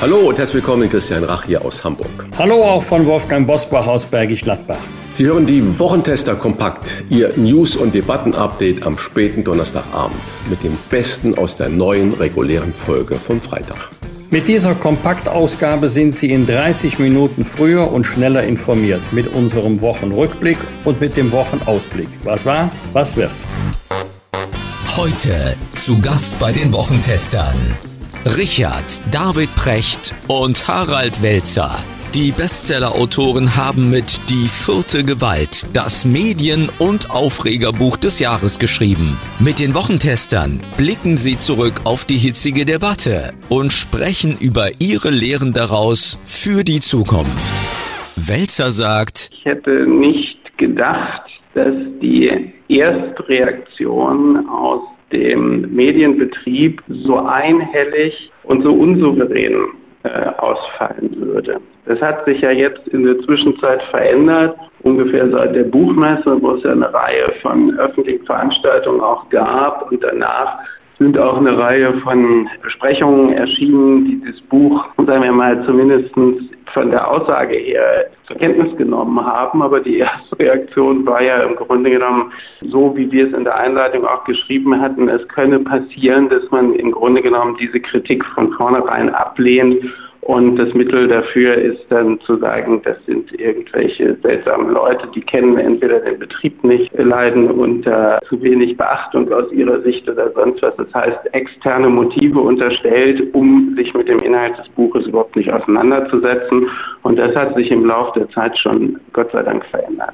Hallo und herzlich willkommen, Christian Rach hier aus Hamburg. Hallo auch von Wolfgang Bosbach aus Bergisch Gladbach. Sie hören die Wochentester Kompakt, Ihr News- und Debatten-Update am späten Donnerstagabend mit dem Besten aus der neuen regulären Folge vom Freitag. Mit dieser Kompaktausgabe sind Sie in 30 Minuten früher und schneller informiert mit unserem Wochenrückblick und mit dem Wochenausblick. Was war, was wird. Heute zu Gast bei den Wochentestern Richard David Precht und Harald Welzer. Die Bestseller-Autoren haben mit Die vierte Gewalt das Medien- und Aufregerbuch des Jahres geschrieben. Mit den Wochentestern blicken sie zurück auf die hitzige Debatte und sprechen über ihre Lehren daraus für die Zukunft. Welzer sagt, ich hätte nicht gedacht, dass die Erstreaktion aus dem Medienbetrieb so einhellig und so unsouverän äh, ausfallen würde. Das hat sich ja jetzt in der Zwischenzeit verändert, ungefähr seit der Buchmesse, wo es ja eine Reihe von öffentlichen Veranstaltungen auch gab und danach sind auch eine Reihe von Besprechungen erschienen, die das Buch, sagen wir mal, zumindest von der Aussage her zur Kenntnis genommen haben. Aber die erste Reaktion war ja im Grunde genommen so, wie wir es in der Einleitung auch geschrieben hatten. Es könne passieren, dass man im Grunde genommen diese Kritik von vornherein ablehnt und das Mittel dafür ist dann zu sagen, das sind irgendwelche seltsamen Leute, die kennen entweder den Betrieb nicht, leiden unter zu wenig Beachtung aus ihrer Sicht oder sonst was. Das heißt, externe Motive unterstellt, um sich mit dem Inhalt des Buches überhaupt nicht auseinanderzusetzen. Und das hat sich im Laufe der Zeit schon Gott sei Dank verändert.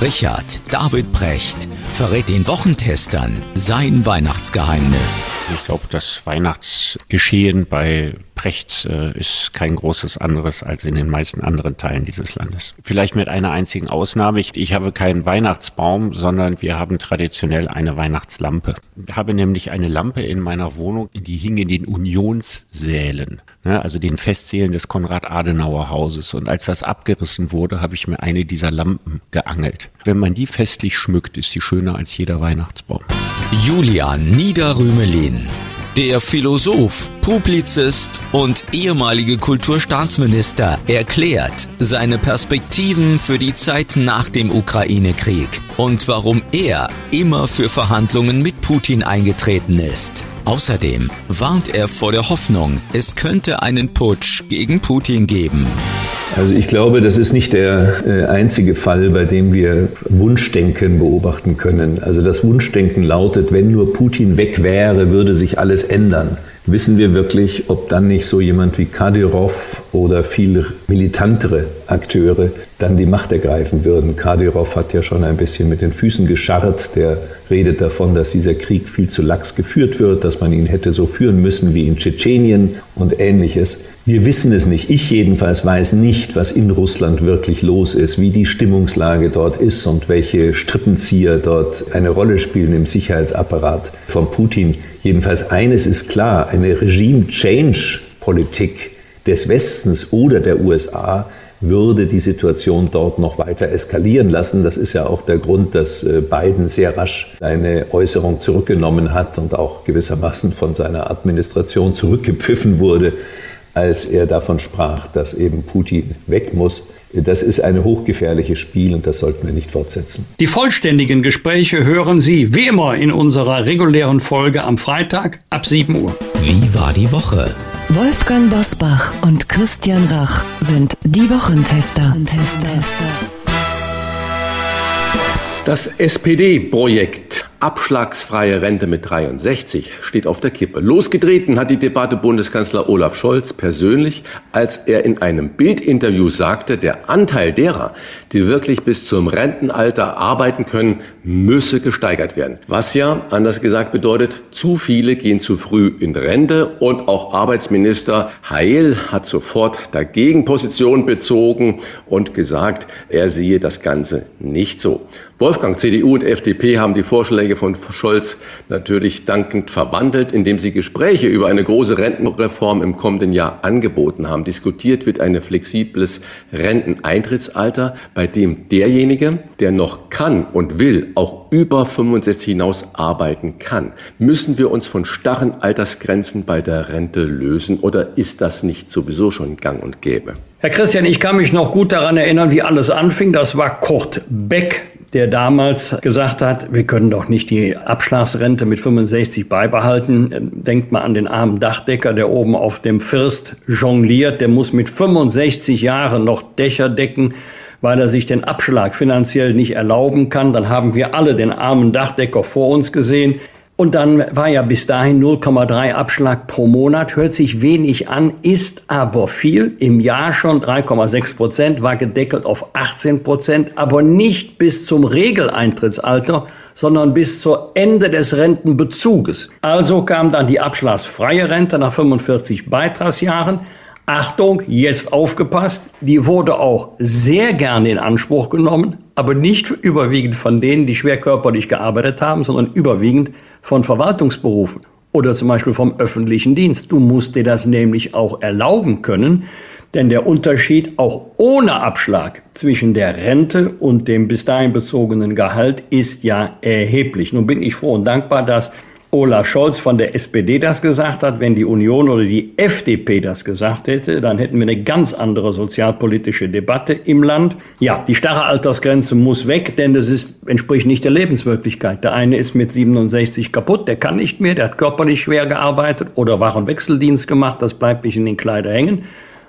Richard David Precht verrät den Wochentestern sein Weihnachtsgeheimnis. Ich glaube, das Weihnachtsgeschehen bei Prechts äh, ist kein großes anderes als in den meisten anderen Teilen dieses Landes. Vielleicht mit einer einzigen Ausnahme. Ich, ich habe keinen Weihnachtsbaum, sondern wir haben traditionell eine Weihnachtslampe. Ich habe nämlich eine Lampe in meiner Wohnung, die hing in den Unionssälen, ne, also den Festsälen des Konrad-Adenauer-Hauses. Und als das abgerissen wurde, habe ich mir eine dieser Lampen geangelt. Wenn man die festlich schmückt, ist sie schöner als jeder Weihnachtsbaum. Julian Niederrümelin der Philosoph, Publizist und ehemalige Kulturstaatsminister erklärt seine Perspektiven für die Zeit nach dem Ukraine-Krieg und warum er immer für Verhandlungen mit Putin eingetreten ist. Außerdem warnt er vor der Hoffnung, es könnte einen Putsch gegen Putin geben. Also ich glaube, das ist nicht der äh, einzige Fall, bei dem wir Wunschdenken beobachten können. Also das Wunschdenken lautet, wenn nur Putin weg wäre, würde sich alles ändern. Wissen wir wirklich, ob dann nicht so jemand wie Kadyrov oder viel militantere Akteure dann die Macht ergreifen würden? Kadyrov hat ja schon ein bisschen mit den Füßen gescharrt. Der redet davon, dass dieser Krieg viel zu lax geführt wird, dass man ihn hätte so führen müssen wie in Tschetschenien und ähnliches. Wir wissen es nicht. Ich jedenfalls weiß nicht, was in Russland wirklich los ist, wie die Stimmungslage dort ist und welche Strippenzieher dort eine Rolle spielen im Sicherheitsapparat von Putin. Jedenfalls eines ist klar, eine Regime-Change-Politik des Westens oder der USA würde die Situation dort noch weiter eskalieren lassen. Das ist ja auch der Grund, dass äh, Biden sehr rasch seine Äußerung zurückgenommen hat und auch gewissermaßen von seiner Administration zurückgepfiffen wurde, als er davon sprach, dass eben Putin weg muss. Das ist ein hochgefährliches Spiel und das sollten wir nicht fortsetzen. Die vollständigen Gespräche hören Sie wie immer in unserer regulären Folge am Freitag ab 7 Uhr. Wie war die Woche? Wolfgang Bosbach und Christian Rach sind die Wochentester. Das SPD-Projekt Abschlagsfreie Rente mit 63 steht auf der Kippe. Losgetreten hat die Debatte Bundeskanzler Olaf Scholz persönlich als er in einem Bildinterview sagte, der Anteil derer, die wirklich bis zum Rentenalter arbeiten können, müsse gesteigert werden. Was ja, anders gesagt, bedeutet, zu viele gehen zu früh in Rente und auch Arbeitsminister Heil hat sofort dagegen Position bezogen und gesagt, er sehe das Ganze nicht so. Wolfgang, CDU und FDP haben die Vorschläge von Scholz natürlich dankend verwandelt, indem sie Gespräche über eine große Rentenreform im kommenden Jahr angeboten haben. Diskutiert wird ein flexibles Renteneintrittsalter, bei dem derjenige, der noch kann und will, auch über 65 hinaus arbeiten kann. Müssen wir uns von starren Altersgrenzen bei der Rente lösen oder ist das nicht sowieso schon gang und gäbe? Herr Christian, ich kann mich noch gut daran erinnern, wie alles anfing. Das war Kurt Beck, der damals gesagt hat, wir können doch nicht die Abschlagsrente mit 65 beibehalten. Denkt mal an den armen Dachdecker, der oben auf dem First jongliert. Der muss mit 65 Jahren noch Dächer decken, weil er sich den Abschlag finanziell nicht erlauben kann. Dann haben wir alle den armen Dachdecker vor uns gesehen. Und dann war ja bis dahin 0,3 Abschlag pro Monat, hört sich wenig an, ist aber viel. Im Jahr schon 3,6 Prozent, war gedeckelt auf 18 Prozent, aber nicht bis zum Regeleintrittsalter, sondern bis zur Ende des Rentenbezuges. Also kam dann die abschlagsfreie Rente nach 45 Beitragsjahren. Achtung, jetzt aufgepasst, die wurde auch sehr gerne in Anspruch genommen, aber nicht überwiegend von denen, die schwer körperlich gearbeitet haben, sondern überwiegend von Verwaltungsberufen oder zum Beispiel vom öffentlichen Dienst. Du musst dir das nämlich auch erlauben können, denn der Unterschied auch ohne Abschlag zwischen der Rente und dem bis dahin bezogenen Gehalt ist ja erheblich. Nun bin ich froh und dankbar, dass Olaf Scholz von der SPD das gesagt hat, wenn die Union oder die FDP das gesagt hätte, dann hätten wir eine ganz andere sozialpolitische Debatte im Land. Ja, die starre Altersgrenze muss weg, denn das ist, entspricht nicht der Lebenswirklichkeit. Der eine ist mit 67 kaputt, der kann nicht mehr, der hat körperlich schwer gearbeitet oder Warenwechseldienst gemacht, das bleibt nicht in den Kleider hängen.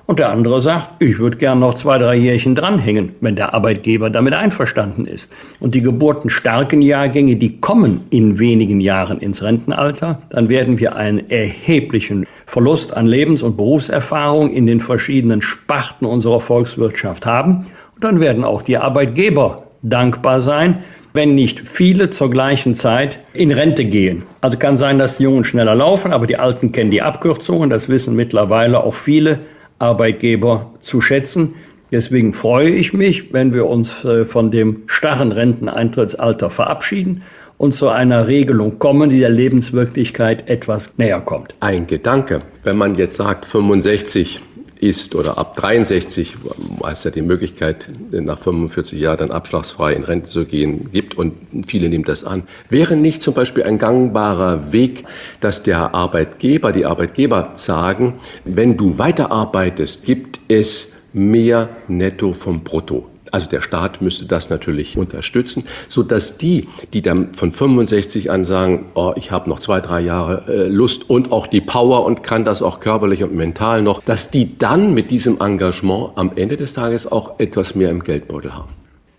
Und der andere sagt, ich würde gern noch zwei, drei Jährchen dranhängen, wenn der Arbeitgeber damit einverstanden ist. Und die geburtenstarken Jahrgänge, die kommen in wenigen Jahren ins Rentenalter, dann werden wir einen erheblichen Verlust an Lebens- und Berufserfahrung in den verschiedenen Sparten unserer Volkswirtschaft haben. Und dann werden auch die Arbeitgeber dankbar sein, wenn nicht viele zur gleichen Zeit in Rente gehen. Also kann sein, dass die Jungen schneller laufen, aber die Alten kennen die Abkürzungen. Das wissen mittlerweile auch viele Arbeitgeber zu schätzen. Deswegen freue ich mich, wenn wir uns äh, von dem starren Renteneintrittsalter verabschieden und zu einer Regelung kommen, die der Lebenswirklichkeit etwas näher kommt. Ein Gedanke, wenn man jetzt sagt 65 ist oder ab 63, weil es ja die Möglichkeit, nach 45 Jahren dann abschlagsfrei in Rente zu gehen, gibt und viele nehmen das an. Wäre nicht zum Beispiel ein gangbarer Weg, dass der Arbeitgeber, die Arbeitgeber sagen, wenn du weiterarbeitest, gibt es mehr Netto vom Brutto. Also der Staat müsste das natürlich unterstützen, so dass die, die dann von 65 an sagen, oh, ich habe noch zwei, drei Jahre äh, Lust und auch die Power und kann das auch körperlich und mental noch, dass die dann mit diesem Engagement am Ende des Tages auch etwas mehr im Geldbeutel haben.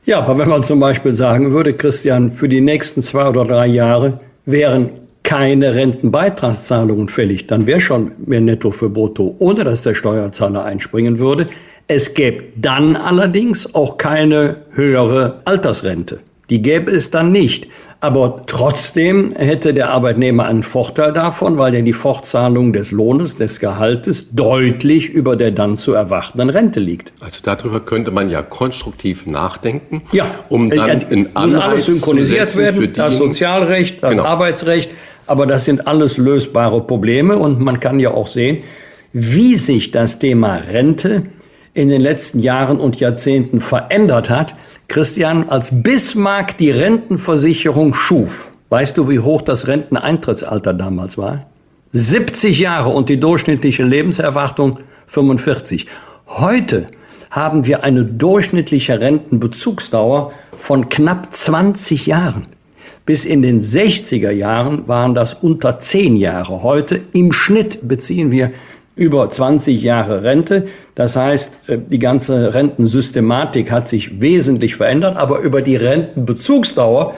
Ja, aber wenn man zum Beispiel sagen würde, Christian, für die nächsten zwei oder drei Jahre wären keine Rentenbeitragszahlungen fällig, dann wäre schon mehr Netto für Brutto, ohne dass der Steuerzahler einspringen würde. Es gäbe dann allerdings auch keine höhere Altersrente. Die gäbe es dann nicht. Aber trotzdem hätte der Arbeitnehmer einen Vorteil davon, weil ja die Fortzahlung des Lohnes, des Gehaltes deutlich über der dann zu erwartenden Rente liegt. Also darüber könnte man ja konstruktiv nachdenken, ja, um dann in Anreiz muss alles synchronisiert werden, das Sozialrecht, das genau. Arbeitsrecht, aber das sind alles lösbare Probleme und man kann ja auch sehen, wie sich das Thema Rente in den letzten Jahren und Jahrzehnten verändert hat. Christian, als Bismarck die Rentenversicherung schuf, weißt du, wie hoch das Renteneintrittsalter damals war? 70 Jahre und die durchschnittliche Lebenserwartung 45. Heute haben wir eine durchschnittliche Rentenbezugsdauer von knapp 20 Jahren. Bis in den 60er Jahren waren das unter 10 Jahre. Heute im Schnitt beziehen wir über 20 Jahre Rente. Das heißt, äh, die ganze Rentensystematik hat sich wesentlich verändert, aber über die Rentenbezugsdauer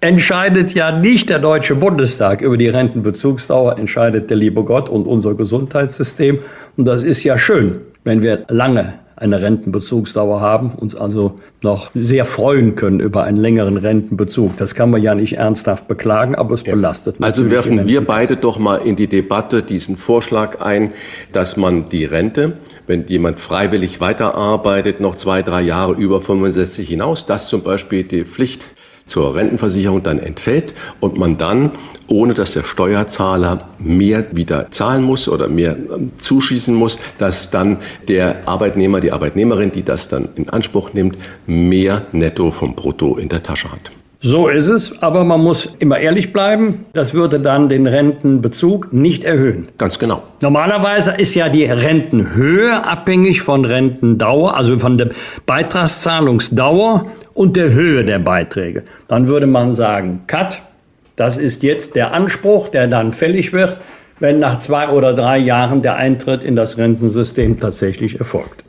entscheidet ja nicht der Deutsche Bundestag. Über die Rentenbezugsdauer entscheidet der liebe Gott und unser Gesundheitssystem. Und das ist ja schön, wenn wir lange eine Rentenbezugsdauer haben, uns also noch sehr freuen können über einen längeren Rentenbezug. Das kann man ja nicht ernsthaft beklagen, aber es belastet. Ja. Also werfen wir beide doch mal in die Debatte diesen Vorschlag ein, dass man die Rente wenn jemand freiwillig weiterarbeitet, noch zwei, drei Jahre über 65 hinaus, dass zum Beispiel die Pflicht zur Rentenversicherung dann entfällt und man dann, ohne dass der Steuerzahler mehr wieder zahlen muss oder mehr ähm, zuschießen muss, dass dann der Arbeitnehmer, die Arbeitnehmerin, die das dann in Anspruch nimmt, mehr netto vom Brutto in der Tasche hat. So ist es, aber man muss immer ehrlich bleiben. Das würde dann den Rentenbezug nicht erhöhen. Ganz genau. Normalerweise ist ja die Rentenhöhe abhängig von Rentendauer, also von der Beitragszahlungsdauer und der Höhe der Beiträge. Dann würde man sagen, Cut, das ist jetzt der Anspruch, der dann fällig wird, wenn nach zwei oder drei Jahren der Eintritt in das Rentensystem tatsächlich erfolgt.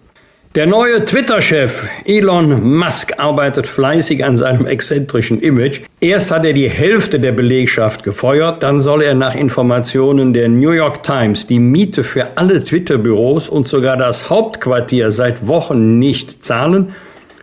Der neue Twitter-Chef Elon Musk arbeitet fleißig an seinem exzentrischen Image. Erst hat er die Hälfte der Belegschaft gefeuert, dann soll er nach Informationen der New York Times die Miete für alle Twitter-Büros und sogar das Hauptquartier seit Wochen nicht zahlen.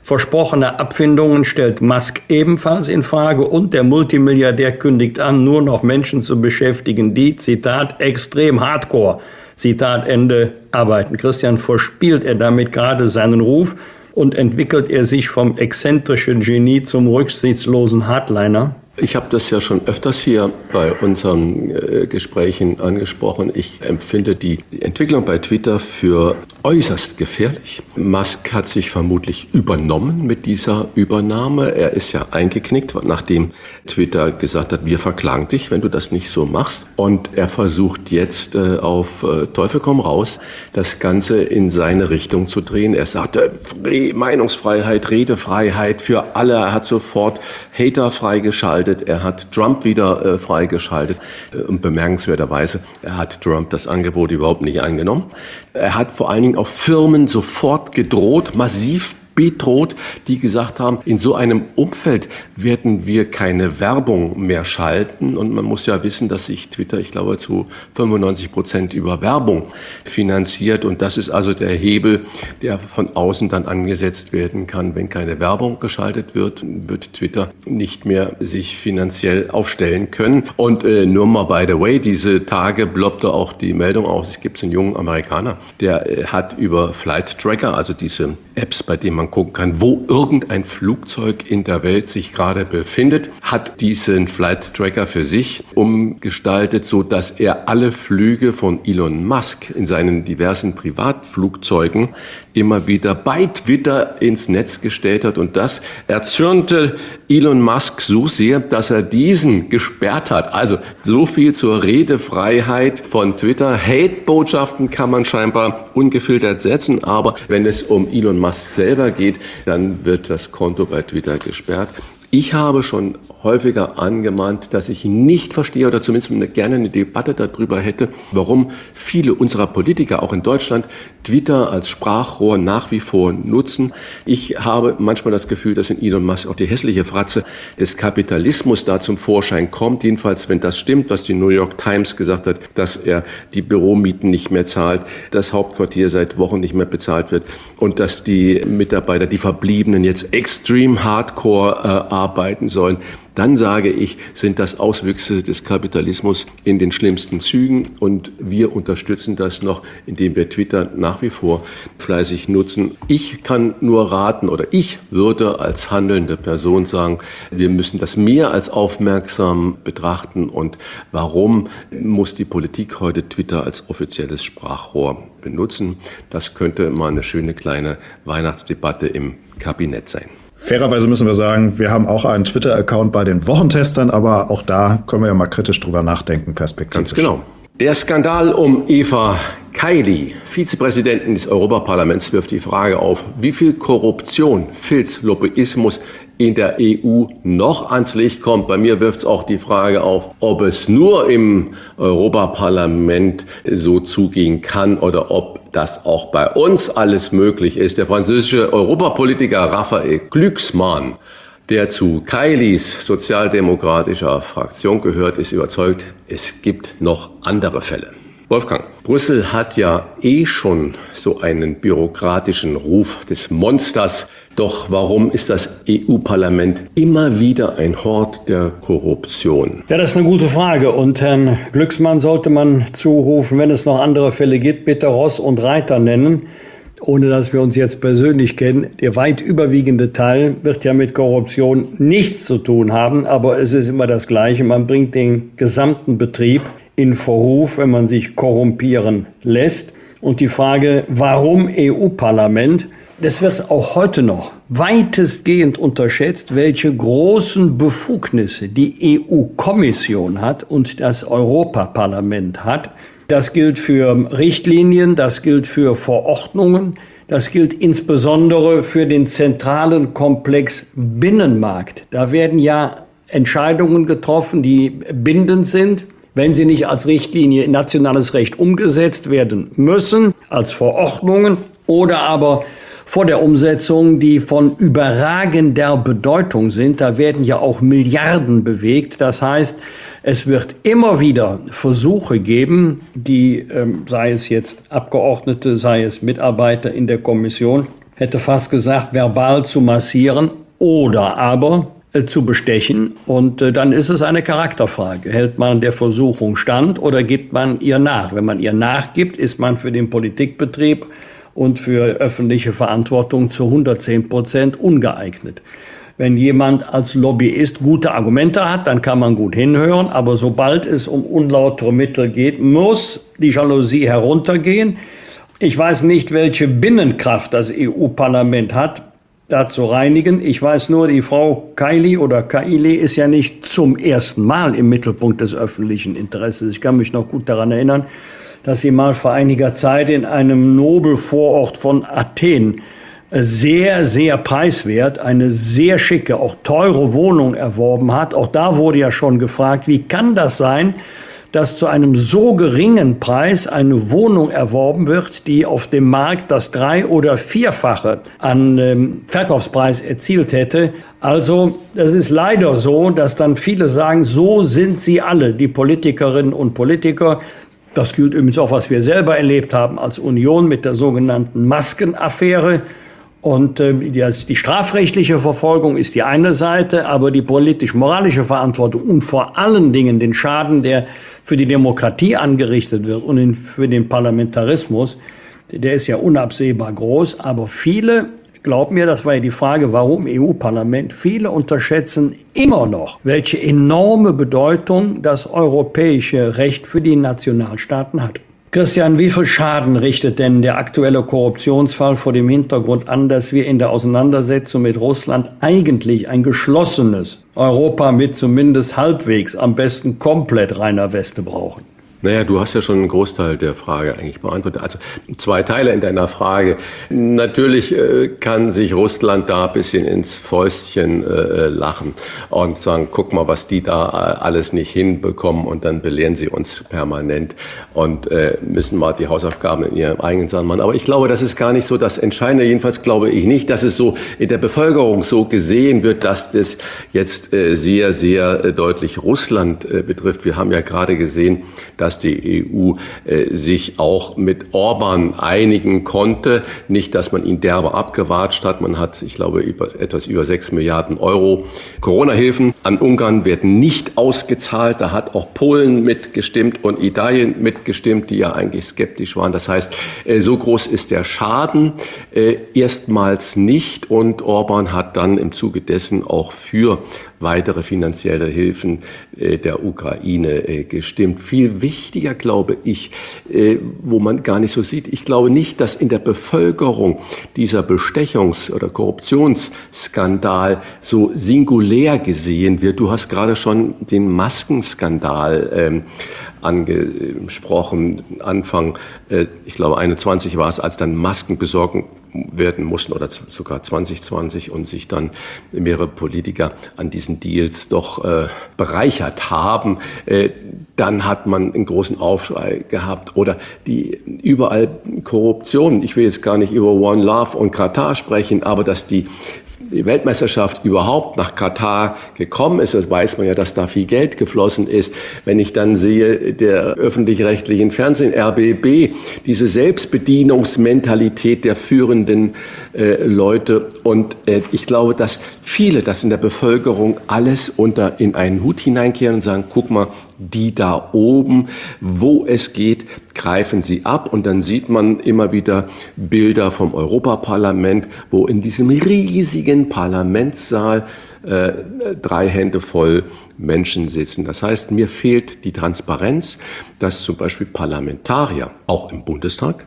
Versprochene Abfindungen stellt Musk ebenfalls in Frage und der Multimilliardär kündigt an, nur noch Menschen zu beschäftigen, die, Zitat, extrem hardcore Zitat Ende, arbeiten. Christian, verspielt er damit gerade seinen Ruf und entwickelt er sich vom exzentrischen Genie zum rücksichtslosen Hardliner? Ich habe das ja schon öfters hier bei unseren äh, Gesprächen angesprochen. Ich empfinde die, die Entwicklung bei Twitter für äußerst gefährlich. Musk hat sich vermutlich übernommen mit dieser Übernahme. Er ist ja eingeknickt, nachdem Twitter gesagt hat, wir verklagen dich, wenn du das nicht so machst. Und er versucht jetzt äh, auf äh, Teufel komm raus, das Ganze in seine Richtung zu drehen. Er sagte, Meinungsfreiheit, Redefreiheit für alle. Er hat sofort Hater freigeschaltet. Er hat Trump wieder äh, freigeschaltet. Äh, und bemerkenswerterweise, er hat Trump das Angebot überhaupt nicht angenommen. Er hat vor allen Dingen auch Firmen sofort gedroht, massiv bedroht, die gesagt haben, in so einem Umfeld werden wir keine Werbung mehr schalten. Und man muss ja wissen, dass sich Twitter, ich glaube, zu 95 Prozent über Werbung finanziert. Und das ist also der Hebel, der von außen dann angesetzt werden kann. Wenn keine Werbung geschaltet wird, wird Twitter nicht mehr sich finanziell aufstellen können. Und äh, nur mal by the way, diese Tage bloppte auch die Meldung aus, es gibt einen jungen Amerikaner, der äh, hat über Flight Tracker, also diese Apps, bei denen man gucken kann, wo irgendein Flugzeug in der Welt sich gerade befindet, hat diesen Flight Tracker für sich umgestaltet, so dass er alle Flüge von Elon Musk in seinen diversen Privatflugzeugen immer wieder bei Twitter ins Netz gestellt hat. Und das erzürnte Elon Musk so sehr, dass er diesen gesperrt hat. Also so viel zur Redefreiheit von Twitter. Hate-Botschaften kann man scheinbar ungefiltert setzen, aber wenn es um Elon Musk selber geht, dann wird das Konto bei Twitter gesperrt. Ich habe schon häufiger angemahnt, dass ich nicht verstehe oder zumindest gerne eine Debatte darüber hätte, warum viele unserer Politiker auch in Deutschland Twitter als Sprachrohr nach wie vor nutzen. Ich habe manchmal das Gefühl, dass in Elon Musk auch die hässliche Fratze des Kapitalismus da zum Vorschein kommt. Jedenfalls, wenn das stimmt, was die New York Times gesagt hat, dass er die Büromieten nicht mehr zahlt, das Hauptquartier seit Wochen nicht mehr bezahlt wird und dass die Mitarbeiter, die Verbliebenen jetzt extrem hardcore äh, arbeiten sollen dann sage ich, sind das Auswüchse des Kapitalismus in den schlimmsten Zügen und wir unterstützen das noch, indem wir Twitter nach wie vor fleißig nutzen. Ich kann nur raten oder ich würde als handelnde Person sagen, wir müssen das mehr als aufmerksam betrachten und warum muss die Politik heute Twitter als offizielles Sprachrohr benutzen? Das könnte mal eine schöne kleine Weihnachtsdebatte im Kabinett sein. Fairerweise müssen wir sagen, wir haben auch einen Twitter-Account bei den Wochentestern, aber auch da können wir ja mal kritisch drüber nachdenken, perspektivisch. Ganz genau. Der Skandal um Eva Kaili, Vizepräsidentin des Europaparlaments, wirft die Frage auf, wie viel Korruption, Filz, Lobbyismus in der EU noch ans Licht kommt. Bei mir wirft es auch die Frage auf, ob es nur im Europaparlament so zugehen kann oder ob das auch bei uns alles möglich ist. Der französische Europapolitiker Raphael Glücksmann der zu Kailis sozialdemokratischer Fraktion gehört, ist überzeugt, es gibt noch andere Fälle. Wolfgang, Brüssel hat ja eh schon so einen bürokratischen Ruf des Monsters. Doch warum ist das EU-Parlament immer wieder ein Hort der Korruption? Ja, das ist eine gute Frage. Und Herrn Glücksmann sollte man zurufen, wenn es noch andere Fälle gibt, bitte Ross und Reiter nennen ohne dass wir uns jetzt persönlich kennen, der weit überwiegende Teil wird ja mit Korruption nichts zu tun haben, aber es ist immer das Gleiche. Man bringt den gesamten Betrieb in Verruf, wenn man sich korrumpieren lässt. Und die Frage, warum EU-Parlament? Das wird auch heute noch weitestgehend unterschätzt, welche großen Befugnisse die EU-Kommission hat und das Europaparlament hat. Das gilt für Richtlinien, das gilt für Verordnungen, das gilt insbesondere für den zentralen Komplex Binnenmarkt. Da werden ja Entscheidungen getroffen, die bindend sind, wenn sie nicht als Richtlinie in nationales Recht umgesetzt werden müssen, als Verordnungen oder aber vor der Umsetzung, die von überragender Bedeutung sind. Da werden ja auch Milliarden bewegt. Das heißt, es wird immer wieder Versuche geben, die, ähm, sei es jetzt Abgeordnete, sei es Mitarbeiter in der Kommission, hätte fast gesagt, verbal zu massieren oder aber zu bestechen. Und äh, dann ist es eine Charakterfrage. Hält man der Versuchung stand oder gibt man ihr nach? Wenn man ihr nachgibt, ist man für den Politikbetrieb und für öffentliche Verantwortung zu 110 Prozent ungeeignet. Wenn jemand als Lobbyist gute Argumente hat, dann kann man gut hinhören. Aber sobald es um unlautere Mittel geht, muss die Jalousie heruntergehen. Ich weiß nicht, welche Binnenkraft das EU-Parlament hat, da zu reinigen. Ich weiß nur, die Frau Kaili oder Kaili ist ja nicht zum ersten Mal im Mittelpunkt des öffentlichen Interesses. Ich kann mich noch gut daran erinnern, dass sie mal vor einiger Zeit in einem Nobelvorort von Athen sehr, sehr preiswert, eine sehr schicke, auch teure Wohnung erworben hat. Auch da wurde ja schon gefragt, wie kann das sein, dass zu einem so geringen Preis eine Wohnung erworben wird, die auf dem Markt das drei- oder vierfache an ähm, Verkaufspreis erzielt hätte. Also es ist leider so, dass dann viele sagen, so sind sie alle, die Politikerinnen und Politiker. Das gilt übrigens auch, was wir selber erlebt haben als Union mit der sogenannten Maskenaffäre. Und äh, die, die strafrechtliche Verfolgung ist die eine Seite, aber die politisch-moralische Verantwortung und vor allen Dingen den Schaden, der für die Demokratie angerichtet wird und für den Parlamentarismus, der ist ja unabsehbar groß. Aber viele glaub mir, das war ja die Frage, warum EU-Parlament. Viele unterschätzen immer noch, welche enorme Bedeutung das europäische Recht für die Nationalstaaten hat. Christian, wie viel Schaden richtet denn der aktuelle Korruptionsfall vor dem Hintergrund an, dass wir in der Auseinandersetzung mit Russland eigentlich ein geschlossenes Europa mit zumindest halbwegs, am besten komplett reiner Weste brauchen? Naja, du hast ja schon einen Großteil der Frage eigentlich beantwortet. Also zwei Teile in deiner Frage. Natürlich äh, kann sich Russland da ein bisschen ins Fäustchen äh, lachen und sagen, guck mal, was die da äh, alles nicht hinbekommen und dann belehren sie uns permanent und äh, müssen mal die Hausaufgaben in ihrem eigenen Sachen machen. Aber ich glaube, das ist gar nicht so das Entscheidende. Jedenfalls glaube ich nicht, dass es so in der Bevölkerung so gesehen wird, dass das jetzt äh, sehr, sehr äh, deutlich Russland betrifft. Wir haben ja gerade gesehen, dass dass die EU äh, sich auch mit Orban einigen konnte. Nicht, dass man ihn derbe abgewatscht hat. Man hat, ich glaube, über, etwas über sechs Milliarden Euro Corona-Hilfen an Ungarn werden nicht ausgezahlt. Da hat auch Polen mitgestimmt und Italien mitgestimmt, die ja eigentlich skeptisch waren. Das heißt, äh, so groß ist der Schaden äh, erstmals nicht und Orban hat dann im Zuge dessen auch für weitere finanzielle Hilfen äh, der Ukraine äh, gestimmt. Viel wichtiger, glaube ich, äh, wo man gar nicht so sieht, ich glaube nicht, dass in der Bevölkerung dieser Bestechungs- oder Korruptionsskandal so singulär gesehen wird. Du hast gerade schon den Maskenskandal ähm, angesprochen. Anfang, ich glaube 21 war es, als dann Masken besorgen werden mussten oder sogar 2020 und sich dann mehrere Politiker an diesen Deals doch äh, bereichert haben, äh, dann hat man einen großen Aufschrei gehabt oder die überall Korruption. Ich will jetzt gar nicht über One Love und Katar sprechen, aber dass die die Weltmeisterschaft überhaupt nach Katar gekommen ist, das weiß man ja, dass da viel Geld geflossen ist. Wenn ich dann sehe, der öffentlich-rechtlichen Fernsehen, RBB, diese Selbstbedienungsmentalität der führenden äh, Leute. Und äh, ich glaube, dass viele das in der Bevölkerung alles unter in einen Hut hineinkehren und sagen, guck mal, die da oben, wo es geht, greifen sie ab. Und dann sieht man immer wieder Bilder vom Europaparlament, wo in diesem riesigen Parlamentssaal äh, drei Hände voll Menschen sitzen. Das heißt, mir fehlt die Transparenz, dass zum Beispiel Parlamentarier, auch im Bundestag,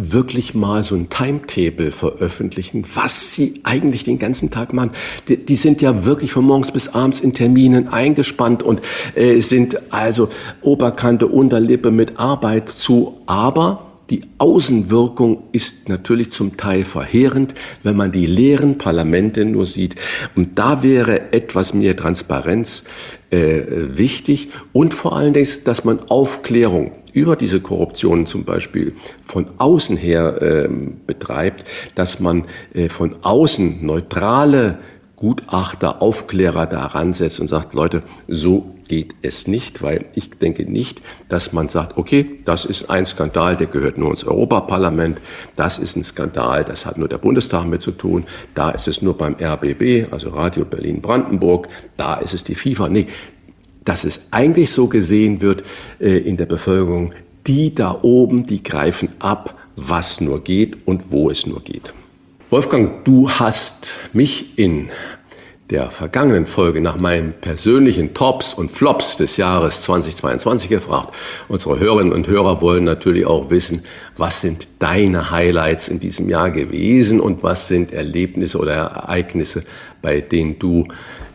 wirklich mal so ein Timetable veröffentlichen, was sie eigentlich den ganzen Tag machen. Die, die sind ja wirklich von morgens bis abends in Terminen eingespannt und äh, sind also Oberkante, Unterlippe mit Arbeit zu. Aber die Außenwirkung ist natürlich zum Teil verheerend, wenn man die leeren Parlamente nur sieht. Und da wäre etwas mehr Transparenz äh, wichtig und vor allen Dingen, dass man Aufklärung über diese Korruption zum Beispiel von außen her äh, betreibt, dass man äh, von außen neutrale Gutachter, Aufklärer daran setzt und sagt, Leute, so geht es nicht, weil ich denke nicht, dass man sagt, okay, das ist ein Skandal, der gehört nur ins Europaparlament, das ist ein Skandal, das hat nur der Bundestag mit zu tun, da ist es nur beim RBB, also Radio Berlin-Brandenburg, da ist es die FIFA. Nee, dass es eigentlich so gesehen wird äh, in der Bevölkerung, die da oben, die greifen ab, was nur geht und wo es nur geht. Wolfgang, du hast mich in der vergangenen Folge nach meinen persönlichen Tops und Flops des Jahres 2022 gefragt. Unsere Hörerinnen und Hörer wollen natürlich auch wissen, was sind deine Highlights in diesem Jahr gewesen und was sind Erlebnisse oder Ereignisse, bei denen du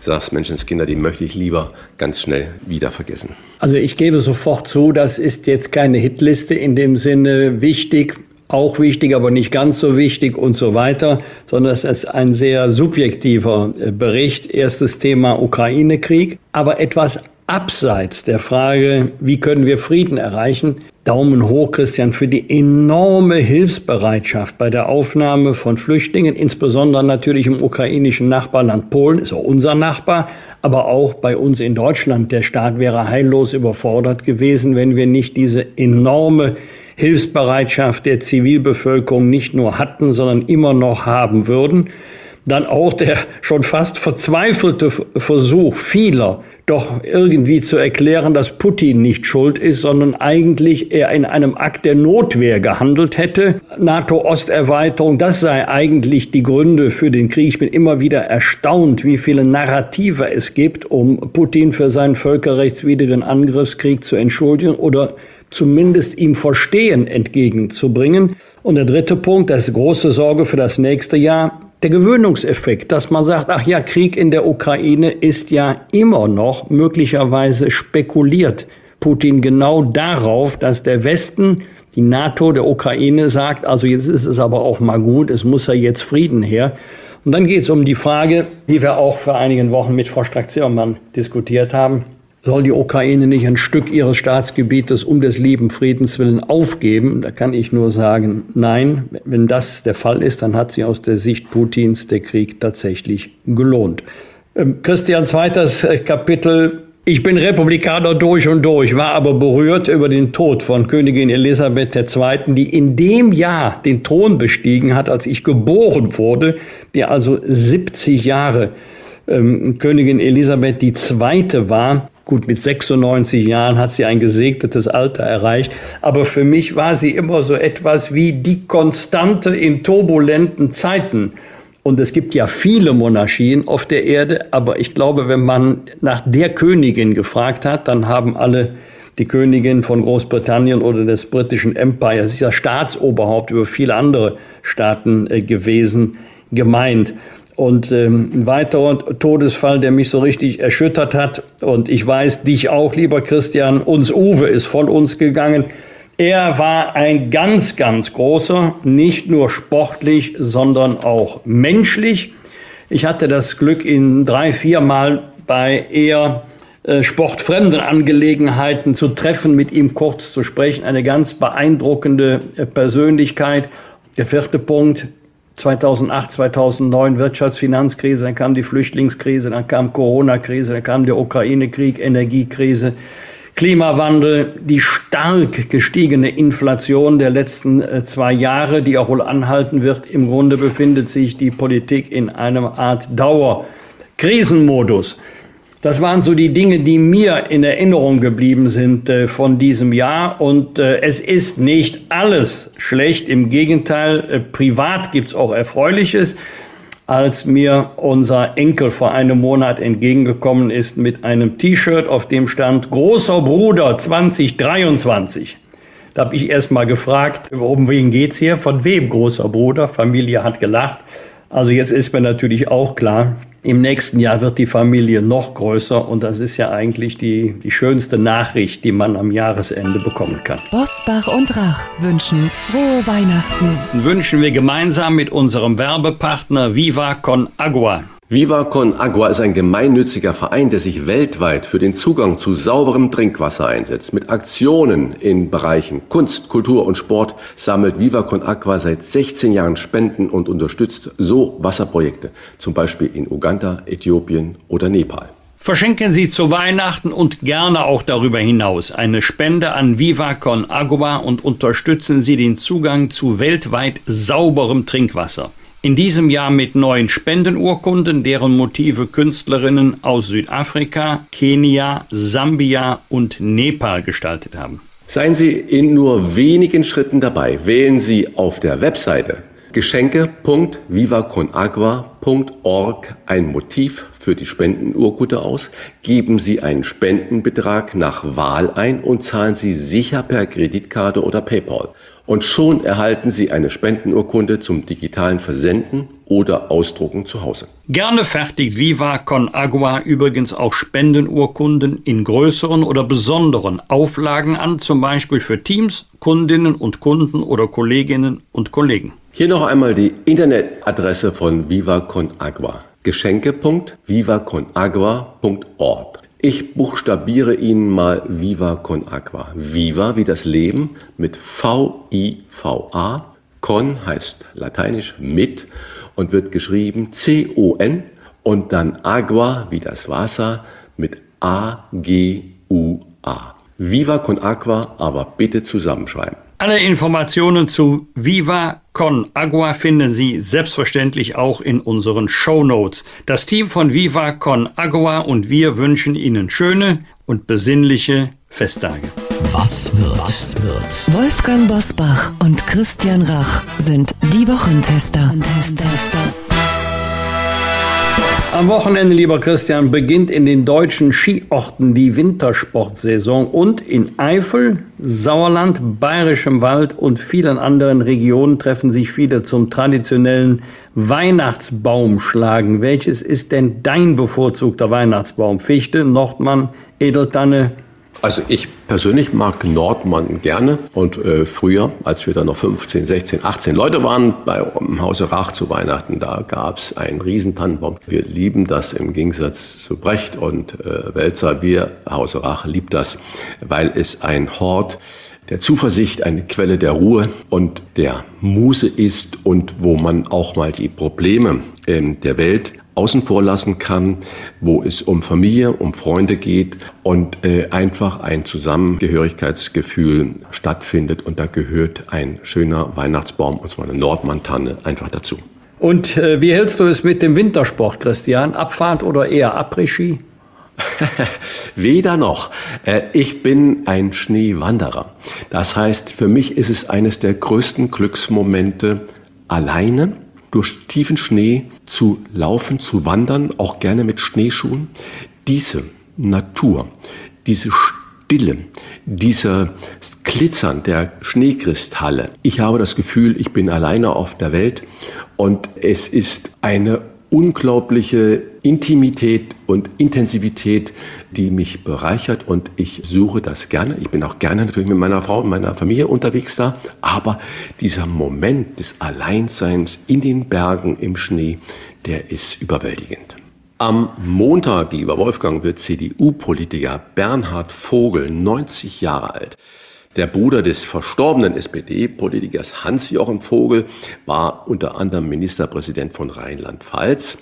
sagst, Menschenskinder, die möchte ich lieber ganz schnell wieder vergessen. Also ich gebe sofort zu, das ist jetzt keine Hitliste in dem Sinne wichtig, auch wichtig, aber nicht ganz so wichtig und so weiter, sondern es ist ein sehr subjektiver äh, Bericht. Erstes Thema Ukraine-Krieg, aber etwas abseits der Frage, wie können wir Frieden erreichen. Daumen hoch, Christian, für die enorme Hilfsbereitschaft bei der Aufnahme von Flüchtlingen, insbesondere natürlich im ukrainischen Nachbarland Polen, ist auch unser Nachbar, aber auch bei uns in Deutschland. Der Staat wäre heillos überfordert gewesen, wenn wir nicht diese enorme Hilfsbereitschaft der Zivilbevölkerung nicht nur hatten, sondern immer noch haben würden. Dann auch der schon fast verzweifelte Versuch vieler, doch irgendwie zu erklären, dass Putin nicht schuld ist, sondern eigentlich er in einem Akt der Notwehr gehandelt hätte. NATO-Osterweiterung, das sei eigentlich die Gründe für den Krieg. Ich bin immer wieder erstaunt, wie viele Narrative es gibt, um Putin für seinen völkerrechtswidrigen Angriffskrieg zu entschuldigen oder zumindest ihm Verstehen entgegenzubringen. Und der dritte Punkt, das große Sorge für das nächste Jahr, der Gewöhnungseffekt, dass man sagt, ach ja, Krieg in der Ukraine ist ja immer noch möglicherweise spekuliert Putin genau darauf, dass der Westen, die NATO der Ukraine sagt, also jetzt ist es aber auch mal gut, es muss ja jetzt Frieden her. Und dann geht es um die Frage, die wir auch vor einigen Wochen mit Frau Strack-Zimmermann diskutiert haben soll die Ukraine nicht ein Stück ihres Staatsgebietes um des lieben Friedens willen aufgeben. Da kann ich nur sagen, nein, wenn das der Fall ist, dann hat sie aus der Sicht Putins der Krieg tatsächlich gelohnt. Ähm, Christian, zweites äh, Kapitel. Ich bin Republikaner durch und durch, war aber berührt über den Tod von Königin Elisabeth II., die in dem Jahr den Thron bestiegen hat, als ich geboren wurde, die also 70 Jahre ähm, Königin Elisabeth II. war. Gut, mit 96 Jahren hat sie ein gesegnetes Alter erreicht, aber für mich war sie immer so etwas wie die Konstante in turbulenten Zeiten. Und es gibt ja viele Monarchien auf der Erde, aber ich glaube, wenn man nach der Königin gefragt hat, dann haben alle die Königin von Großbritannien oder des britischen Empires, ist ja Staatsoberhaupt über viele andere Staaten äh, gewesen, gemeint. Und ähm, ein weiterer Todesfall, der mich so richtig erschüttert hat, und ich weiß dich auch, lieber Christian, uns Uwe ist von uns gegangen. Er war ein ganz, ganz großer, nicht nur sportlich, sondern auch menschlich. Ich hatte das Glück, ihn drei, viermal bei eher äh, sportfremden Angelegenheiten zu treffen, mit ihm kurz zu sprechen. Eine ganz beeindruckende äh, Persönlichkeit. Der vierte Punkt, 2008, 2009 Wirtschaftsfinanzkrise, dann kam die Flüchtlingskrise, dann kam Corona-Krise, dann kam der Ukraine-Krieg, Energiekrise, Klimawandel, die stark gestiegene Inflation der letzten äh, zwei Jahre, die auch wohl anhalten wird. Im Grunde befindet sich die Politik in einem Art Dauerkrisenmodus. Das waren so die Dinge, die mir in Erinnerung geblieben sind äh, von diesem Jahr. Und äh, es ist nicht alles schlecht. Im Gegenteil, äh, privat gibt's auch Erfreuliches. Als mir unser Enkel vor einem Monat entgegengekommen ist mit einem T-Shirt, auf dem stand Großer Bruder 2023. Da habe ich erst mal gefragt, um wen geht's hier? Von wem großer Bruder? Familie hat gelacht. Also jetzt ist mir natürlich auch klar, im nächsten Jahr wird die Familie noch größer und das ist ja eigentlich die, die schönste Nachricht, die man am Jahresende bekommen kann. Bosbach und Rach wünschen frohe Weihnachten. Wünschen wir gemeinsam mit unserem Werbepartner Viva Con Agua. Viva Con Agua ist ein gemeinnütziger Verein, der sich weltweit für den Zugang zu sauberem Trinkwasser einsetzt. Mit Aktionen in Bereichen Kunst, Kultur und Sport sammelt Viva Con Agua seit 16 Jahren Spenden und unterstützt so Wasserprojekte, zum Beispiel in Uganda, Äthiopien oder Nepal. Verschenken Sie zu Weihnachten und gerne auch darüber hinaus eine Spende an Viva Con Agua und unterstützen Sie den Zugang zu weltweit sauberem Trinkwasser. In diesem Jahr mit neuen Spendenurkunden, deren Motive Künstlerinnen aus Südafrika, Kenia, Sambia und Nepal gestaltet haben. Seien Sie in nur wenigen Schritten dabei. Wählen Sie auf der Webseite geschenke.vivaconagua.org ein Motiv für die Spendenurkunde aus, geben Sie einen Spendenbetrag nach Wahl ein und zahlen Sie sicher per Kreditkarte oder PayPal. Und schon erhalten Sie eine Spendenurkunde zum digitalen Versenden oder Ausdrucken zu Hause. Gerne fertigt Viva Con Agua übrigens auch Spendenurkunden in größeren oder besonderen Auflagen an, zum Beispiel für Teams, Kundinnen und Kunden oder Kolleginnen und Kollegen. Hier noch einmal die Internetadresse von Viva Con Agua. Geschenke.vivaconagua.org. Ich buchstabiere Ihnen mal Viva Con Agua. Viva wie das Leben mit V-I-V-A. Con heißt lateinisch mit und wird geschrieben C-O-N und dann Agua wie das Wasser mit A-G-U-A. Viva Con Agua, aber bitte zusammenschreiben. Alle Informationen zu Viva Con Agua finden Sie selbstverständlich auch in unseren Show Notes. Das Team von Viva Con Agua und wir wünschen Ihnen schöne und besinnliche Festtage. Was wird? Was wird? Wolfgang Bosbach und Christian Rach sind die Wochentester. Tester. Am Wochenende, lieber Christian, beginnt in den deutschen Skiorten die Wintersportsaison und in Eifel, Sauerland, Bayerischem Wald und vielen anderen Regionen treffen sich viele zum traditionellen Weihnachtsbaumschlagen. Welches ist denn dein bevorzugter Weihnachtsbaum? Fichte, Nordmann, Edeltanne, also ich persönlich mag Nordmann gerne und äh, früher, als wir da noch 15, 16, 18 Leute waren bei im Hause Rach zu Weihnachten, da gab es einen Riesentannenbaum. Wir lieben das im Gegensatz zu Brecht und äh, Welzer. Wir, Hause Rach, liebt das, weil es ein Hort der Zuversicht, eine Quelle der Ruhe und der Muße ist und wo man auch mal die Probleme ähm, der Welt außen vor lassen kann, wo es um Familie, um Freunde geht und äh, einfach ein Zusammengehörigkeitsgefühl stattfindet. Und da gehört ein schöner Weihnachtsbaum, und zwar eine Nordmantanne, einfach dazu. Und äh, wie hältst du es mit dem Wintersport, Christian? Abfahrt oder eher Après-Ski? Weder noch. Äh, ich bin ein Schneewanderer. Das heißt, für mich ist es eines der größten Glücksmomente, alleine durch tiefen Schnee zu laufen, zu wandern, auch gerne mit Schneeschuhen. Diese Natur, diese Stille, dieser Glitzern der Schneekristalle. Ich habe das Gefühl, ich bin alleine auf der Welt und es ist eine unglaubliche Intimität und Intensivität, die mich bereichert und ich suche das gerne. Ich bin auch gerne natürlich mit meiner Frau und meiner Familie unterwegs da, aber dieser Moment des Alleinseins in den Bergen im Schnee, der ist überwältigend. Am Montag, lieber Wolfgang, wird CDU-Politiker Bernhard Vogel 90 Jahre alt. Der Bruder des verstorbenen SPD-Politikers Hans-Jochen Vogel war unter anderem Ministerpräsident von Rheinland-Pfalz.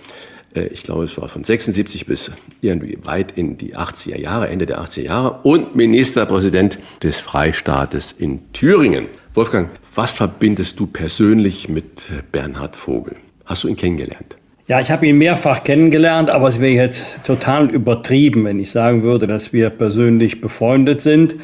Äh, ich glaube, es war von 76 bis irgendwie weit in die 80er Jahre, Ende der 80er Jahre und Ministerpräsident des Freistaates in Thüringen. Wolfgang, was verbindest du persönlich mit Bernhard Vogel? Hast du ihn kennengelernt? Ja, ich habe ihn mehrfach kennengelernt, aber es wäre jetzt total übertrieben, wenn ich sagen würde, dass wir persönlich befreundet sind.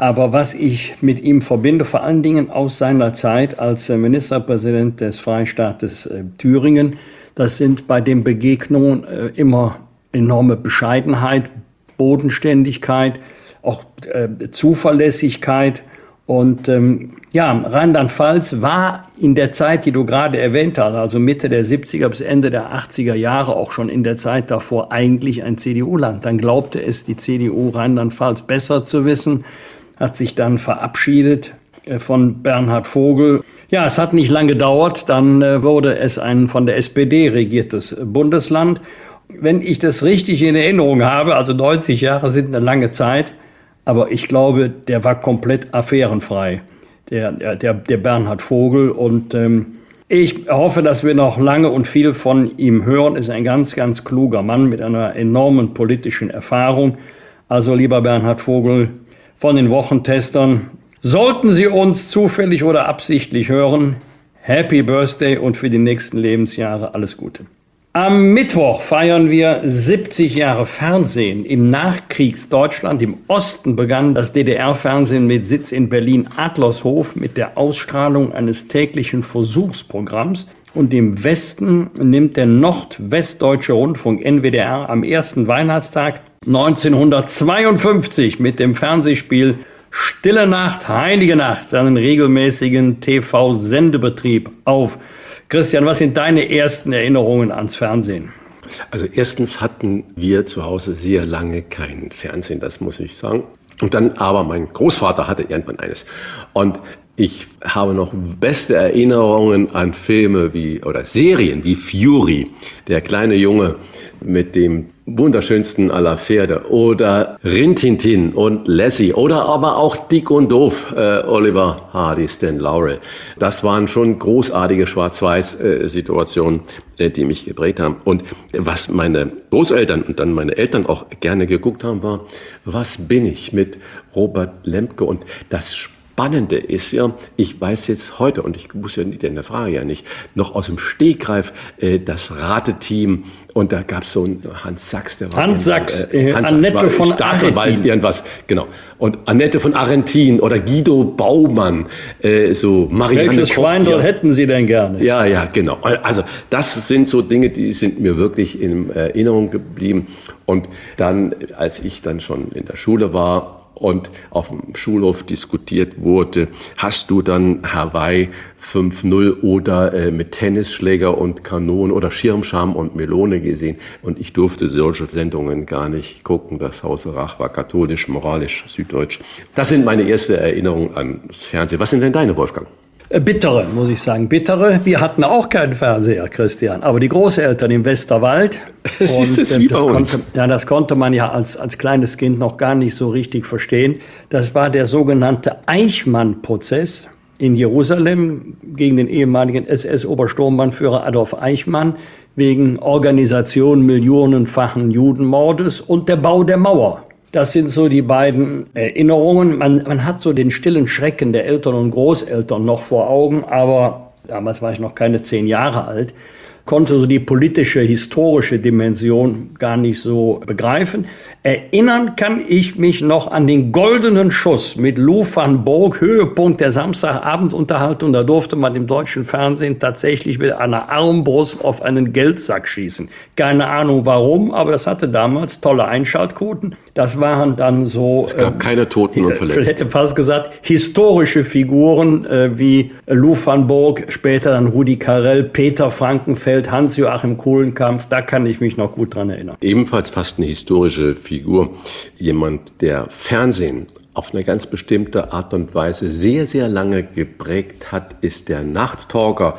Aber was ich mit ihm verbinde, vor allen Dingen aus seiner Zeit als Ministerpräsident des Freistaates äh, Thüringen, das sind bei den Begegnungen äh, immer enorme Bescheidenheit, Bodenständigkeit, auch äh, Zuverlässigkeit. Und ähm, ja, Rheinland-Pfalz war in der Zeit, die du gerade erwähnt hast, also Mitte der 70er bis Ende der 80er Jahre, auch schon in der Zeit davor eigentlich ein CDU-Land. Dann glaubte es die CDU Rheinland-Pfalz besser zu wissen hat sich dann verabschiedet äh, von Bernhard Vogel. Ja, es hat nicht lange gedauert, dann äh, wurde es ein von der SPD regiertes Bundesland. Wenn ich das richtig in Erinnerung habe, also 90 Jahre sind eine lange Zeit, aber ich glaube, der war komplett affärenfrei, der, der, der Bernhard Vogel. Und ähm, ich hoffe, dass wir noch lange und viel von ihm hören. Ist ein ganz, ganz kluger Mann mit einer enormen politischen Erfahrung. Also lieber Bernhard Vogel, von den Wochentestern. Sollten Sie uns zufällig oder absichtlich hören, Happy Birthday und für die nächsten Lebensjahre alles Gute. Am Mittwoch feiern wir 70 Jahre Fernsehen. Im Nachkriegsdeutschland, im Osten begann das DDR-Fernsehen mit Sitz in Berlin-Adlershof mit der Ausstrahlung eines täglichen Versuchsprogramms. Und im Westen nimmt der Nordwestdeutsche Rundfunk NWDR am ersten Weihnachtstag 1952 mit dem Fernsehspiel Stille Nacht, Heilige Nacht seinen regelmäßigen TV-Sendebetrieb auf. Christian, was sind deine ersten Erinnerungen ans Fernsehen? Also erstens hatten wir zu Hause sehr lange kein Fernsehen, das muss ich sagen. Und dann aber mein Großvater hatte irgendwann eines. Und ich habe noch beste Erinnerungen an Filme wie oder Serien wie Fury, der kleine Junge mit dem wunderschönsten aller Pferde oder Rintintin und Lassie oder aber auch Dick und Doof, äh, Oliver Hardy, Stan Laurel. Das waren schon großartige Schwarz-Weiß-Situationen, äh, die mich geprägt haben. Und was meine Großeltern und dann meine Eltern auch gerne geguckt haben, war, was bin ich mit Robert Lemke und das Spannende ist ja, ich weiß jetzt heute, und ich muss ja nicht in der Frage ja nicht, noch aus dem Stegreif äh, das Rateteam und da gab es so einen Hans Sachs, der war Hans Sachs, äh, Hans Annette Sachs von Staatsanwalt, Arentin. irgendwas, genau. Und Annette von Arentin oder Guido Baumann, äh, so Marianne Welches Schwein dort hätten Sie denn gerne? Ja, ja, genau. Also das sind so Dinge, die sind mir wirklich in Erinnerung geblieben. Und dann, als ich dann schon in der Schule war, und auf dem Schulhof diskutiert wurde, hast du dann Hawaii 5-0 oder äh, mit Tennisschläger und Kanonen oder Schirmscham und Melone gesehen. Und ich durfte solche Sendungen gar nicht gucken. Das Haus Rach war katholisch, moralisch, süddeutsch. Das sind meine ersten Erinnerungen ans Fernsehen. Was sind denn deine, Wolfgang? Äh, bittere, muss ich sagen. Bittere. Wir hatten auch keinen Fernseher, Christian. Aber die Großeltern im Westerwald. Siehst du, äh, das, konnte, ja, das konnte man ja als, als kleines Kind noch gar nicht so richtig verstehen. Das war der sogenannte Eichmann-Prozess in Jerusalem gegen den ehemaligen SS-Obersturmbannführer Adolf Eichmann wegen Organisation millionenfachen Judenmordes und der Bau der Mauer. Das sind so die beiden Erinnerungen. Man, man hat so den stillen Schrecken der Eltern und Großeltern noch vor Augen, aber damals war ich noch keine zehn Jahre alt konnte so die politische, historische Dimension gar nicht so begreifen. Erinnern kann ich mich noch an den goldenen Schuss mit Lou van Borg, Höhepunkt der Samstagabendsunterhaltung. Da durfte man im deutschen Fernsehen tatsächlich mit einer Armbrust auf einen Geldsack schießen. Keine Ahnung warum, aber das hatte damals tolle Einschaltquoten. Das waren dann so. Es gab äh, keine Toten und Verletzten. Ich hätte fast gesagt, historische Figuren äh, wie Lou van Borg, später dann Rudi Carell, Peter Frankenfeld, Hans-Joachim Kohlenkampf. Da kann ich mich noch gut dran erinnern. Ebenfalls fast eine historische Figur. Jemand, der Fernsehen auf eine ganz bestimmte Art und Weise sehr, sehr lange geprägt hat, ist der Nachttalker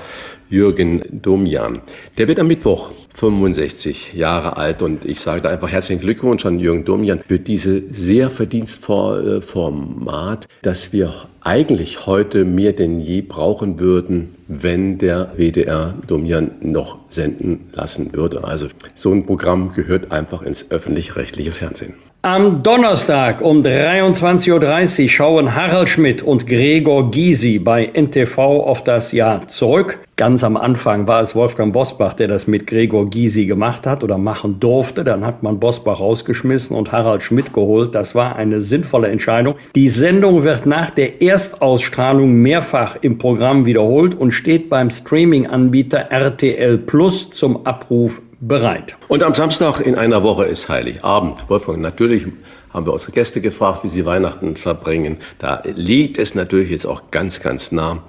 Jürgen Domian. Der wird am Mittwoch 65 Jahre alt und ich sage da einfach herzlichen Glückwunsch an Jürgen Domian für diese sehr verdienstvolle Format, das wir eigentlich heute mehr denn je brauchen würden, wenn der WDR Domian noch senden lassen würde. Also so ein Programm gehört einfach ins öffentlich-rechtliche Fernsehen. Am Donnerstag um 23.30 Uhr schauen Harald Schmidt und Gregor Gysi bei NTV auf das Jahr zurück. Ganz am Anfang war es Wolfgang Bosbach, der das mit Gregor Gysi gemacht hat oder machen durfte. Dann hat man Bosbach rausgeschmissen und Harald Schmidt geholt. Das war eine sinnvolle Entscheidung. Die Sendung wird nach der Erstausstrahlung mehrfach im Programm wiederholt und steht beim Streaming-Anbieter RTL Plus zum Abruf bereit. Und am Samstag in einer Woche ist Heiligabend. Wolfgang, natürlich haben wir unsere Gäste gefragt, wie sie Weihnachten verbringen. Da liegt es natürlich jetzt auch ganz, ganz nah,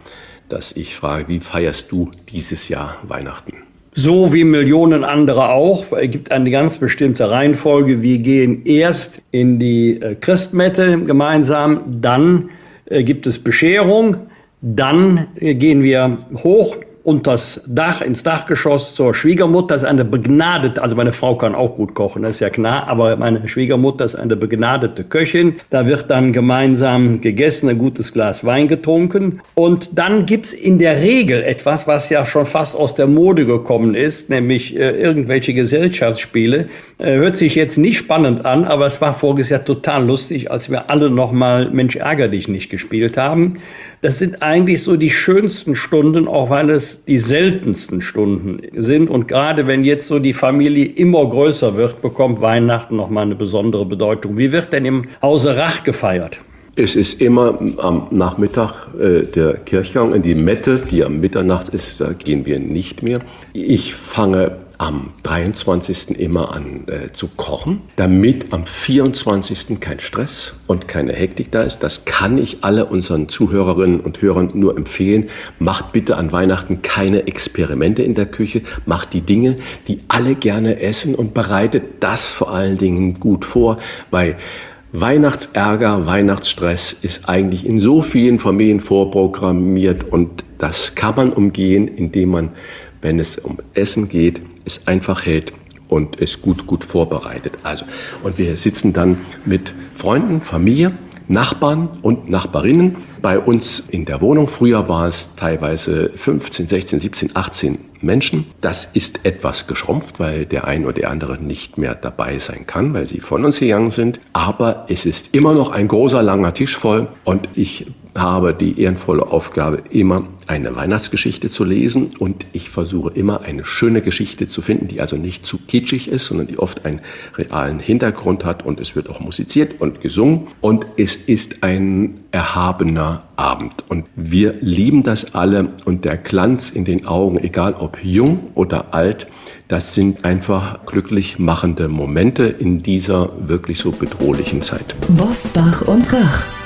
dass ich frage, wie feierst du dieses Jahr Weihnachten? So wie Millionen andere auch. Es gibt eine ganz bestimmte Reihenfolge. Wir gehen erst in die äh, Christmette gemeinsam, dann äh, gibt es Bescherung, dann äh, gehen wir hoch unters Dach, ins Dachgeschoss zur Schwiegermutter. Ist eine begnadete, also meine Frau kann auch gut kochen, das ist ja klar, aber meine Schwiegermutter ist eine begnadete Köchin. Da wird dann gemeinsam gegessen, ein gutes Glas Wein getrunken. Und dann gibt's in der Regel etwas, was ja schon fast aus der Mode gekommen ist, nämlich äh, irgendwelche Gesellschaftsspiele. Äh, hört sich jetzt nicht spannend an, aber es war voriges Jahr total lustig, als wir alle nochmal Mensch ärger dich nicht gespielt haben. Das sind eigentlich so die schönsten Stunden, auch weil es die seltensten Stunden sind. Und gerade wenn jetzt so die Familie immer größer wird, bekommt Weihnachten nochmal eine besondere Bedeutung. Wie wird denn im Hause Rach gefeiert? Es ist immer am Nachmittag äh, der Kirchgang in die Mette, die am Mitternacht ist, da gehen wir nicht mehr. Ich fange am 23. immer an äh, zu kochen, damit am 24. kein Stress und keine Hektik da ist. Das kann ich alle unseren Zuhörerinnen und Hörern nur empfehlen. Macht bitte an Weihnachten keine Experimente in der Küche. Macht die Dinge, die alle gerne essen und bereitet das vor allen Dingen gut vor, weil Weihnachtsärger, Weihnachtsstress ist eigentlich in so vielen Familien vorprogrammiert und das kann man umgehen, indem man, wenn es um Essen geht, es einfach hält und es gut, gut vorbereitet. Also, und wir sitzen dann mit Freunden, Familie, Nachbarn und Nachbarinnen bei uns in der Wohnung. Früher war es teilweise 15, 16, 17, 18 Menschen. Das ist etwas geschrumpft, weil der ein oder der andere nicht mehr dabei sein kann, weil sie von uns gegangen sind. Aber es ist immer noch ein großer, langer Tisch voll und ich habe die ehrenvolle Aufgabe, immer eine Weihnachtsgeschichte zu lesen. Und ich versuche immer eine schöne Geschichte zu finden, die also nicht zu kitschig ist, sondern die oft einen realen Hintergrund hat. Und es wird auch musiziert und gesungen. Und es ist ein erhabener Abend. Und wir lieben das alle. Und der Glanz in den Augen, egal ob jung oder alt, das sind einfach glücklich machende Momente in dieser wirklich so bedrohlichen Zeit. Bosbach und Rach.